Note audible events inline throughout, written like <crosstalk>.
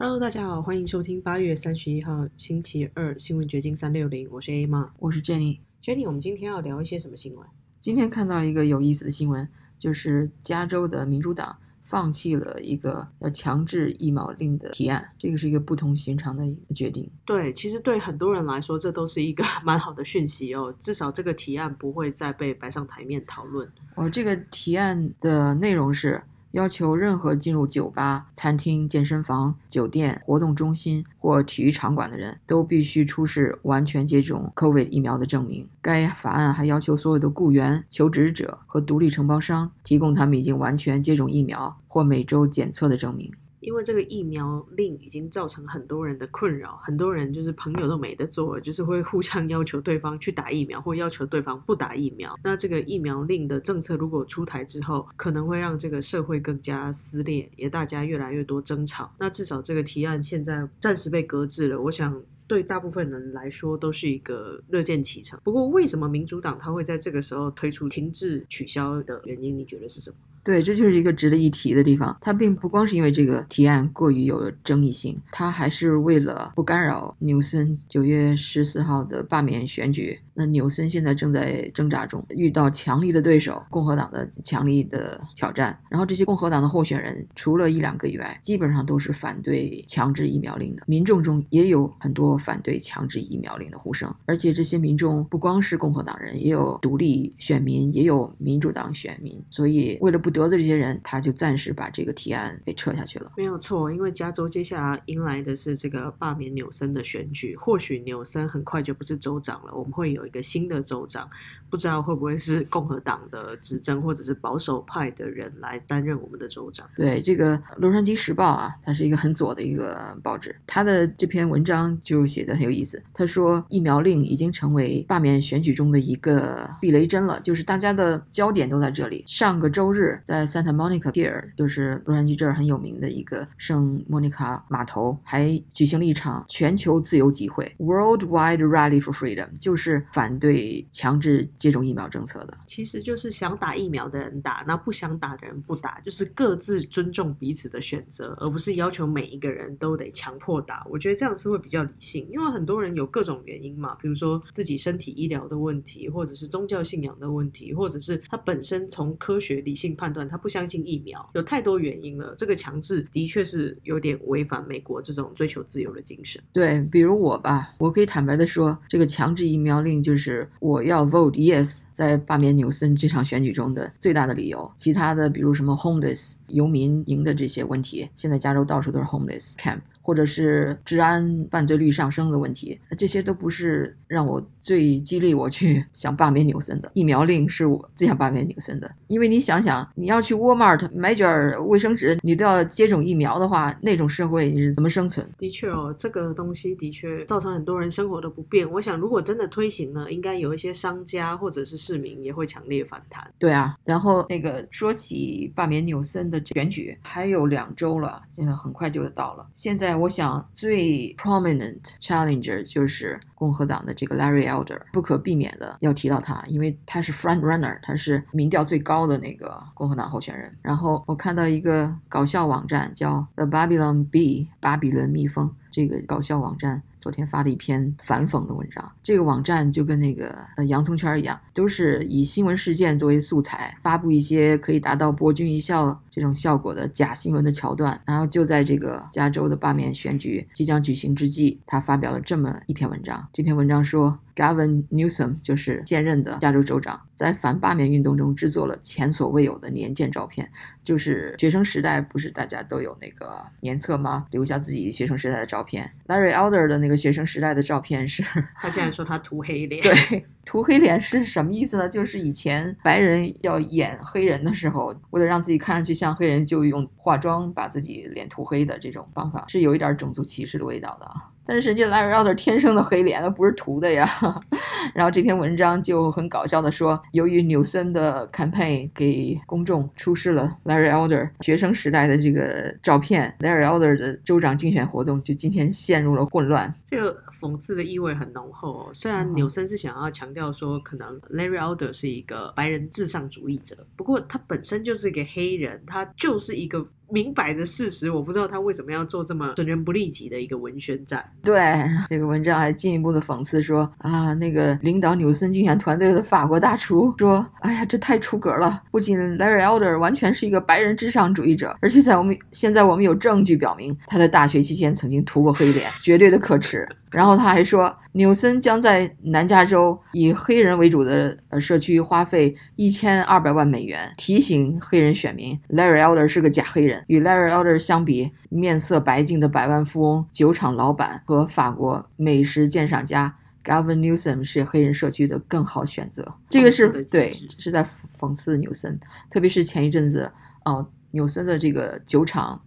Hello，大家好，欢迎收听八月三十一号星期二新闻掘金三六零，我是 A 妈，我是 Jenny。Jenny，我们今天要聊一些什么新闻？今天看到一个有意思的新闻，就是加州的民主党放弃了一个要强制疫苗令的提案，这个是一个不同寻常的决定。对，其实对很多人来说，这都是一个 <laughs> 蛮好的讯息哦，至少这个提案不会再被摆上台面讨论。哦，这个提案的内容是。要求任何进入酒吧、餐厅、健身房、酒店、活动中心或体育场馆的人都必须出示完全接种 COVID 疫苗的证明。该法案还要求所有的雇员、求职者和独立承包商提供他们已经完全接种疫苗或每周检测的证明。因为这个疫苗令已经造成很多人的困扰，很多人就是朋友都没得做，就是会互相要求对方去打疫苗，或要求对方不打疫苗。那这个疫苗令的政策如果出台之后，可能会让这个社会更加撕裂，也大家越来越多争吵。那至少这个提案现在暂时被搁置了，我想对大部分人来说都是一个乐见其成。不过，为什么民主党他会在这个时候推出停滞取消的原因，你觉得是什么？对，这就是一个值得一提的地方。它并不光是因为这个提案过于有争议性，它还是为了不干扰纽森九月十四号的罢免选举。那纽森现在正在挣扎中，遇到强力的对手，共和党的强力的挑战。然后这些共和党的候选人，除了一两个以外，基本上都是反对强制疫苗令的。民众中也有很多反对强制疫苗令的呼声，而且这些民众不光是共和党人，也有独立选民，也有民主党选民。所以为了不得罪这些人，他就暂时把这个提案给撤下去了。没有错，因为加州接下来迎来的是这个罢免纽森的选举，或许纽森很快就不是州长了，我们会有一个新的州长，不知道会不会是共和党的执政或者是保守派的人来担任我们的州长。对这个《洛杉矶时报》啊，它是一个很左的一个报纸，它的这篇文章就写的很有意思。他说，疫苗令已经成为罢免选举中的一个避雷针了，就是大家的焦点都在这里。上个周日在 Santa Monica Pier，就是洛杉矶这儿很有名的一个圣莫妮卡码头，还举行了一场全球自由集会 （Worldwide Rally for Freedom），就是反对强制接种疫苗政策的。其实就是想打疫苗的人打，那不想打的人不打，就是各自尊重彼此的选择，而不是要求每一个人都得强迫打。我觉得这样是会比较理性，因为很多人有各种原因嘛，比如说自己身体医疗的问题，或者是宗教信仰的问题，或者是他本身从科学理性判断他不相信疫苗，有太多原因了。这个强制的确是有点违反美国这种追求自由的精神。对，比如我吧，我可以坦白的说，这个强制疫苗令就是我要 vote yes 在罢免纽森这场选举中的最大的理由。其他的，比如什么 homeless 游民营的这些问题，现在加州到处都是 homeless camp。或者是治安犯罪率上升的问题，这些都不是让我最激励我去想罢免纽森的。疫苗令是我最想罢免纽森的，因为你想想，你要去 Walmart 买卷卫生纸，你都要接种疫苗的话，那种社会你是怎么生存？的确哦，这个东西的确造成很多人生活的不便。我想，如果真的推行了，应该有一些商家或者是市民也会强烈反弹。对啊，然后那个说起罢免纽森的选举，还有两周了，现在很快就到了。现在。我想最 prominent challenger 就是共和党的这个 Larry Elder，不可避免的要提到他，因为他是 front runner，他是民调最高的那个共和党候选人。然后我看到一个搞笑网站叫 The Babylon Bee，巴比伦蜜蜂，这个搞笑网站昨天发了一篇反讽的文章。这个网站就跟那个呃洋葱圈一样，都是以新闻事件作为素材，发布一些可以达到博君一笑这种效果的假新闻的桥段。然后就在这个加州的罢免选举即将举行之际，他发表了这么一篇文章。这篇文章说，Gavin Newsom 就是现任的加州州长，在反罢免运动中制作了前所未有的年鉴照片。就是学生时代不是大家都有那个年册吗？留下自己学生时代的照片。Larry Elder 的那个学生时代的照片是，他竟然说他涂黑脸。<laughs> 对，涂黑脸是什么意思呢？就是以前白人要演黑人的时候，为了让自己看上去像黑人，就用化妆把自己脸涂黑的这种方法，是有一点种族歧视的味道的啊。但是人家 Larry Elder 天生的黑脸，那不是涂的呀。<laughs> 然后这篇文章就很搞笑的说，由于纽森的 campaign 给公众出示了 Larry Elder 学生时代的这个照片，Larry Elder 的州长竞选活动就今天陷入了混乱。这个讽刺的意味很浓厚哦。虽然纽森是想要强调说，可能 Larry Elder 是一个白人至上主义者，不过他本身就是一个黑人，他就是一个明摆的事实，我不知道他为什么要做这么损人不利己的一个文宣战。对这个文章还进一步的讽刺说啊，那个领导纽森竞选团队的法国大厨说，哎呀，这太出格了！不仅 Larry Elder 完全是一个白人至上主义者，而且在我们现在我们有证据表明他在大学期间曾经涂过黑脸，绝对的可耻。然后他还说，纽森将在南加州以黑人为主的呃社区花费一千二百万美元，提醒黑人选民，Larry Elder 是个假黑人。与 Larry Elder 相比，面色白净的百万富翁、酒厂老板和法国美食鉴赏家 Gavin Newsom 是黑人社区的更好选择。这个是对，是在讽刺纽森，特别是前一阵子，哦，纽森的这个酒厂，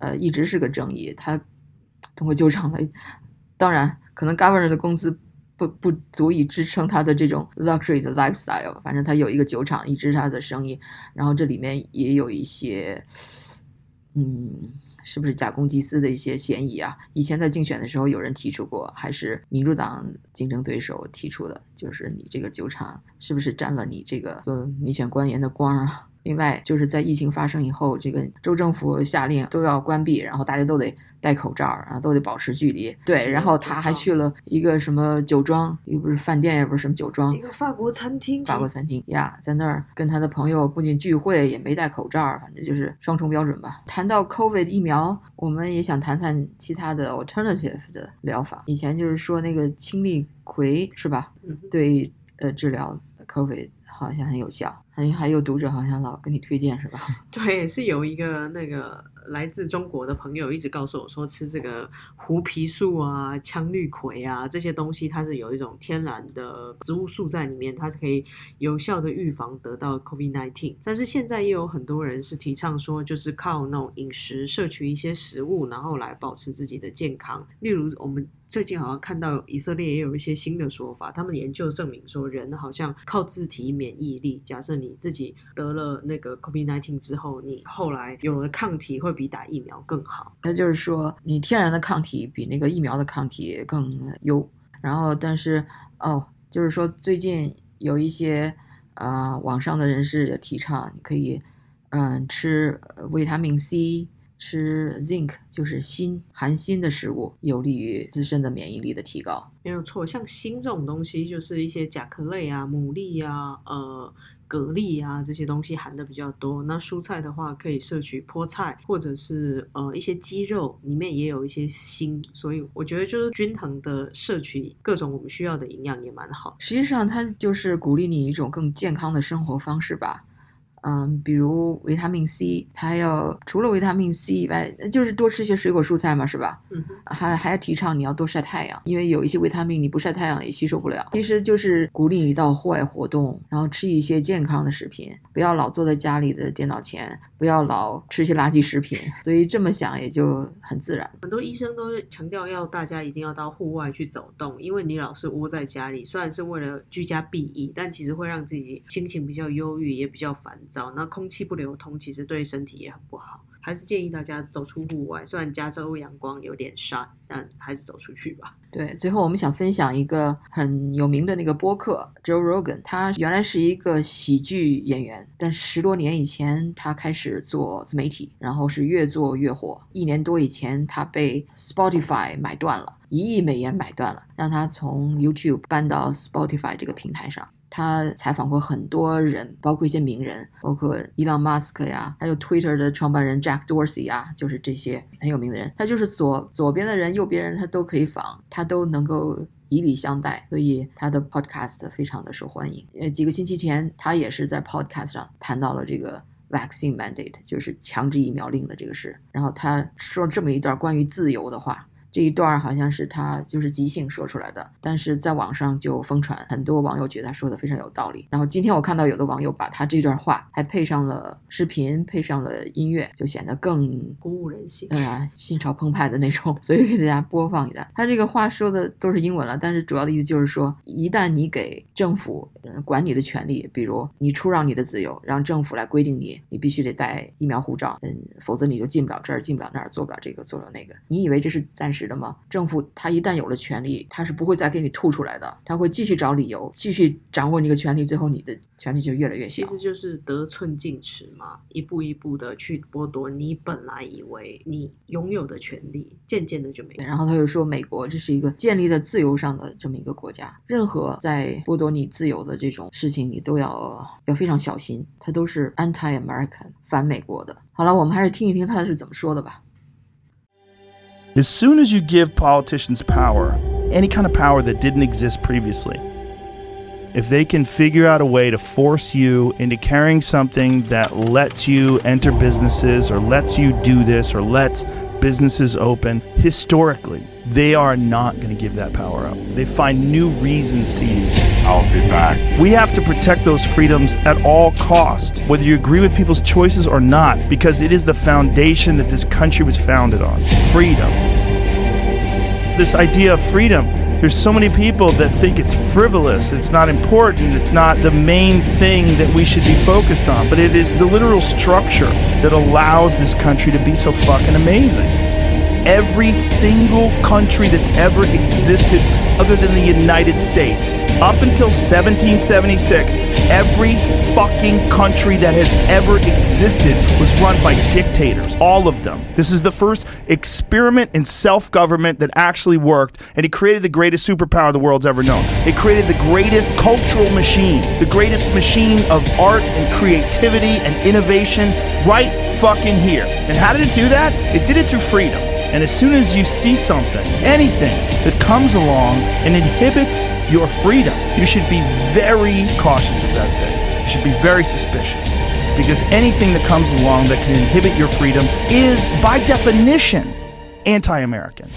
呃，一直是个争议。他通过酒厂来。当然，可能 Governor 的工资不不足以支撑他的这种 luxury 的 lifestyle。反正他有一个酒厂，一直是他的生意。然后这里面也有一些，嗯，是不是假公济私的一些嫌疑啊？以前在竞选的时候，有人提出过，还是民主党竞争对手提出的，就是你这个酒厂是不是沾了你这个做民选官员的光啊？另外，就是在疫情发生以后，这个州政府下令都要关闭，然后大家都得戴口罩，然后都得保持距离。对，然后他还去了一个什么酒庄，又不是饭店，也不是什么酒庄，一个法国餐厅。法国餐厅呀，在那儿跟他的朋友不仅聚会，也没戴口罩，反正就是双重标准吧。谈到 COVID 疫苗，我们也想谈谈其他的 alternative 的疗法。以前就是说那个氢力葵是吧？对，呃，治疗 COVID。好像很有效，还还有读者好像老跟你推荐是吧？<laughs> 对，是有一个那个来自中国的朋友一直告诉我说，吃这个胡皮素啊、羟氯喹啊这些东西，它是有一种天然的植物素在里面，它是可以有效的预防得到 COVID-19。但是现在也有很多人是提倡说，就是靠那种饮食摄取一些食物，然后来保持自己的健康，例如我们。最近好像看到以色列也有一些新的说法，他们研究证明说，人好像靠自体免疫力。假设你自己得了那个 COVID-19 之后，你后来有了抗体，会比打疫苗更好。那就是说，你天然的抗体比那个疫苗的抗体更优。然后，但是哦，就是说，最近有一些啊，网上的人士也提倡，你可以嗯吃维他命 C。吃 zinc 就是锌含锌的食物，有利于自身的免疫力的提高。没有错，像锌这种东西，就是一些甲壳类啊、牡蛎啊、呃蛤蜊啊这些东西含的比较多。那蔬菜的话，可以摄取菠菜，或者是呃一些鸡肉，里面也有一些锌。所以我觉得就是均衡的摄取各种我们需要的营养也蛮好。实际上，它就是鼓励你一种更健康的生活方式吧。嗯，比如维他命 C，它要除了维他命 C 以外，就是多吃些水果蔬菜嘛，是吧？嗯，还还要提倡你要多晒太阳，因为有一些维他命你不晒太阳也吸收不了。其实就是鼓励你到户外活动，然后吃一些健康的食品，不要老坐在家里的电脑前，不要老吃些垃圾食品。所以这么想也就很自然。很多医生都强调要大家一定要到户外去走动，因为你老是窝在家里，虽然是为了居家避疫，但其实会让自己心情比较忧郁，也比较烦。那空气不流通，其实对身体也很不好，还是建议大家走出户外。虽然加州阳光有点晒，但还是走出去吧。对，最后我们想分享一个很有名的那个播客，Joe Rogan。他原来是一个喜剧演员，但十多年以前他开始做自媒体，然后是越做越火。一年多以前，他被 Spotify 买断了，一亿美元买断了，让他从 YouTube 搬到 Spotify 这个平台上。他采访过很多人，包括一些名人，包括伊朗马斯克呀，还有 Twitter 的创办人 Jack Dorsey 啊，就是这些很有名的人。他就是左左边的人，右边人他都可以访，他都能够以礼相待，所以他的 Podcast 非常的受欢迎。呃，几个星期前，他也是在 Podcast 上谈到了这个 Vaccine Mandate，就是强制疫苗令的这个事。然后他说这么一段关于自由的话。这一段好像是他就是即兴说出来的，但是在网上就疯传，很多网友觉得他说的非常有道理。然后今天我看到有的网友把他这段话还配上了视频，配上了音乐，就显得更鼓舞人心，哎呀，心潮澎湃的那种。<laughs> 所以给大家播放一下，他这个话说的都是英文了，但是主要的意思就是说，一旦你给政府管你的权利，比如你出让你的自由，让政府来规定你，你必须得带疫苗护照，嗯，否则你就进不了这儿，进不了那儿，做不了这个，做不了那个。你以为这是暂时？实的吗？政府他一旦有了权利，他是不会再给你吐出来的，他会继续找理由，继续掌握你的权利，最后你的权利就越来越小。其实就是得寸进尺嘛，一步一步的去剥夺你本来以为你拥有的权利，渐渐的就没有。然后他又说，美国这是一个建立在自由上的这么一个国家，任何在剥夺你自由的这种事情，你都要要非常小心，它都是 anti-American 反美国的。好了，我们还是听一听他是怎么说的吧。As soon as you give politicians power, any kind of power that didn't exist previously, if they can figure out a way to force you into carrying something that lets you enter businesses or lets you do this or lets businesses open, historically, they are not going to give that power up. They find new reasons to use it. I'll be back. We have to protect those freedoms at all cost, whether you agree with people's choices or not, because it is the foundation that this country was founded on. Freedom. This idea of freedom, there's so many people that think it's frivolous, it's not important, it's not the main thing that we should be focused on, but it is the literal structure that allows this country to be so fucking amazing every single country that's ever existed other than the United States. Up until 1776, every fucking country that has ever existed was run by dictators. All of them. This is the first experiment in self government that actually worked, and it created the greatest superpower the world's ever known. It created the greatest cultural machine, the greatest machine of art and creativity and innovation right fucking here. And how did it do that? It did it through freedom. And as soon as you see something, anything that comes along and inhibits your freedom, you should be very cautious of that thing. You should be very suspicious. Because anything that comes along that can inhibit your freedom is, by definition, anti American.